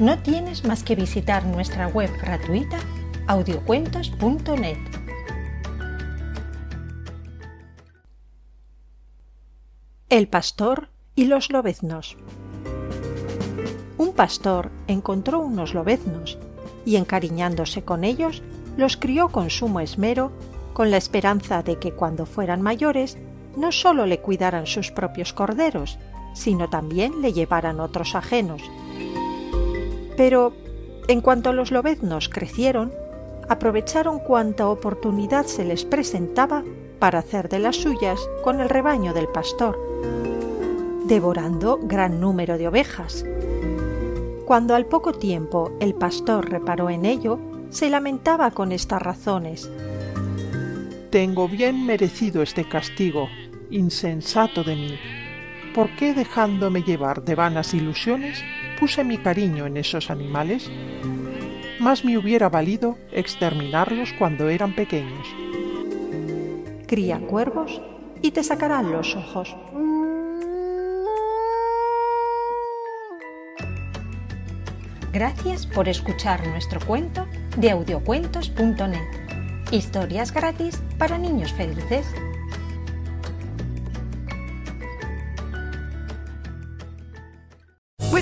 no tienes más que visitar nuestra web gratuita audiocuentos.net. El pastor y los lobeznos. Un pastor encontró unos lobeznos y encariñándose con ellos, los crió con sumo esmero, con la esperanza de que cuando fueran mayores no sólo le cuidaran sus propios corderos, sino también le llevaran otros ajenos. Pero, en cuanto los lobeznos crecieron, aprovecharon cuanta oportunidad se les presentaba para hacer de las suyas con el rebaño del pastor, devorando gran número de ovejas. Cuando al poco tiempo el pastor reparó en ello, se lamentaba con estas razones. Tengo bien merecido este castigo, insensato de mí. ¿Por qué dejándome llevar de vanas ilusiones puse mi cariño en esos animales? Más me hubiera valido exterminarlos cuando eran pequeños. Cría cuervos y te sacarán los ojos. Gracias por escuchar nuestro cuento de audiocuentos.net. Historias gratis para niños felices.